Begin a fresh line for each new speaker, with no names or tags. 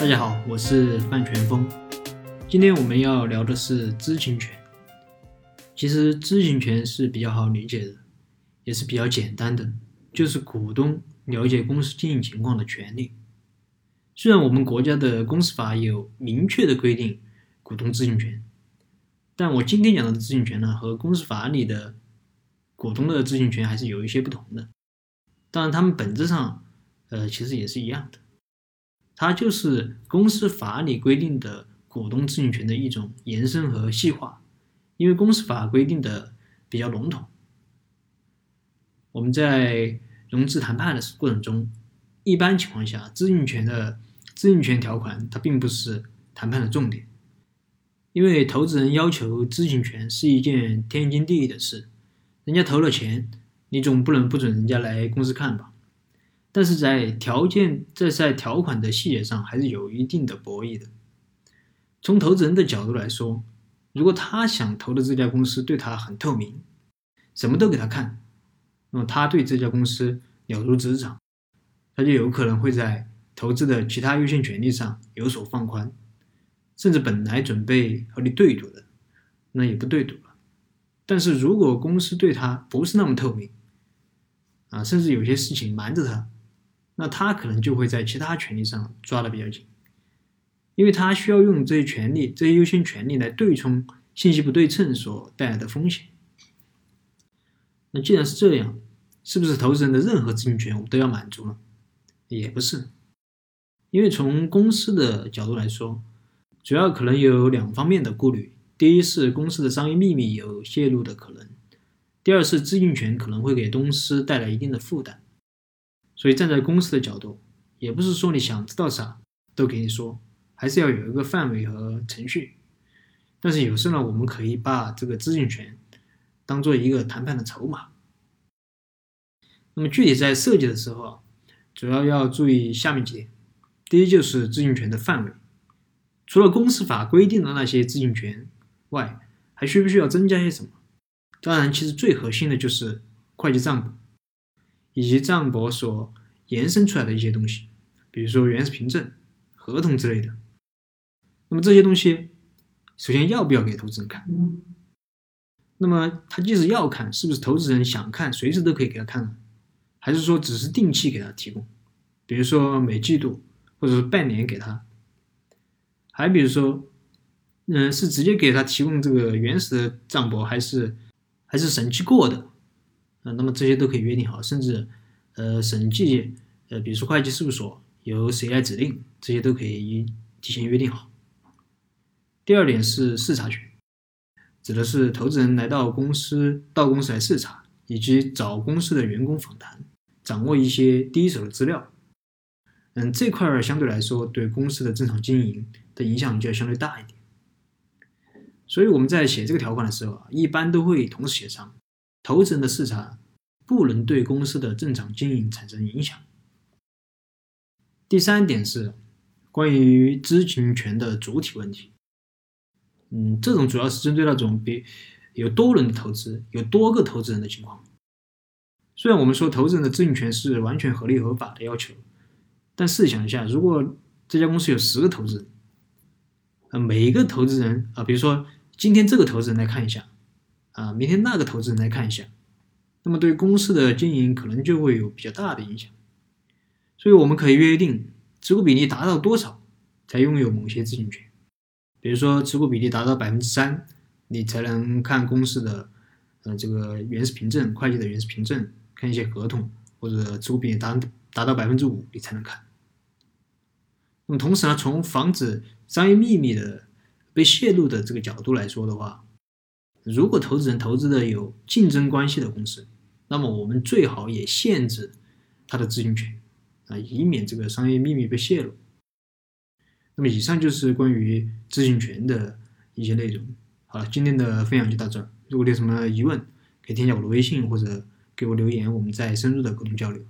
大家好，我是范全峰。今天我们要聊的是知情权。其实知情权是比较好理解的，也是比较简单的，就是股东了解公司经营情况的权利。虽然我们国家的公司法有明确的规定股东知情权，但我今天讲的知情权呢，和公司法里的股东的知情权还是有一些不同的。当然，他们本质上，呃，其实也是一样的。它就是公司法里规定的股东知情权的一种延伸和细化，因为公司法规定的比较笼统。我们在融资谈判的过程中，一般情况下，知情权的知情权条款它并不是谈判的重点，因为投资人要求知情权是一件天经地义的事，人家投了钱，你总不能不准人家来公司看吧？但是在条件，这在条款的细节上还是有一定的博弈的。从投资人的角度来说，如果他想投的这家公司对他很透明，什么都给他看，那么他对这家公司了如指掌，他就有可能会在投资的其他优先权利上有所放宽，甚至本来准备和你对赌的，那也不对赌了。但是如果公司对他不是那么透明，啊，甚至有些事情瞒着他。那他可能就会在其他权利上抓的比较紧，因为他需要用这些权利、这些优先权利来对冲信息不对称所带来的风险。那既然是这样，是不是投资人的任何知情权我们都要满足呢？也不是，因为从公司的角度来说，主要可能有两方面的顾虑：第一是公司的商业秘密有泄露的可能；第二是知情权可能会给公司带来一定的负担。所以站在公司的角度，也不是说你想知道啥都给你说，还是要有一个范围和程序。但是有时候呢，我们可以把这个知情权当做一个谈判的筹码。那么具体在设计的时候，主要要注意下面几点：第一就是知情权的范围，除了公司法规定的那些知情权外，还需不需要增加些什么？当然，其实最核心的就是会计账本。以及账簿所延伸出来的一些东西，比如说原始凭证、合同之类的。那么这些东西，首先要不要给投资人看？那么他即使要看，是不是投资人想看，随时都可以给他看呢？还是说只是定期给他提供？比如说每季度或者是半年给他？还比如说，嗯，是直接给他提供这个原始的账簿，还是还是审计过的？那么这些都可以约定好，甚至，呃，审计，呃，比如说会计事务所由谁来指定，这些都可以提前约定好。第二点是视察权，指的是投资人来到公司，到公司来视察，以及找公司的员工访谈，掌握一些第一手的资料。嗯，这块儿相对来说对公司的正常经营的影响就要相对大一点。所以我们在写这个条款的时候啊，一般都会同时写上。投资人的视察不能对公司的正常经营产生影响。第三点是关于知情权的主体问题。嗯，这种主要是针对那种比有多轮的投资、有多个投资人的情况。虽然我们说投资人的知情权是完全合理合法的要求，但试想一下，如果这家公司有十个投资人，呃，每一个投资人啊，比如说今天这个投资人来看一下。啊，明天那个投资人来看一下，那么对公司的经营可能就会有比较大的影响。所以我们可以约定持股比例达到多少才拥有某些知情权。比如说持股比例达到百分之三，你才能看公司的呃这个原始凭证、会计的原始凭证，看一些合同，或者持股比例达达到百分之五，你才能看。那么同时呢，从防止商业秘密的被泄露的这个角度来说的话，如果投资人投资的有竞争关系的公司，那么我们最好也限制他的知情权啊，以免这个商业秘密被泄露。那么以上就是关于知情权的一些内容。好了，今天的分享就到这儿。如果你有什么疑问，可以添加我的微信或者给我留言，我们再深入的沟通交流。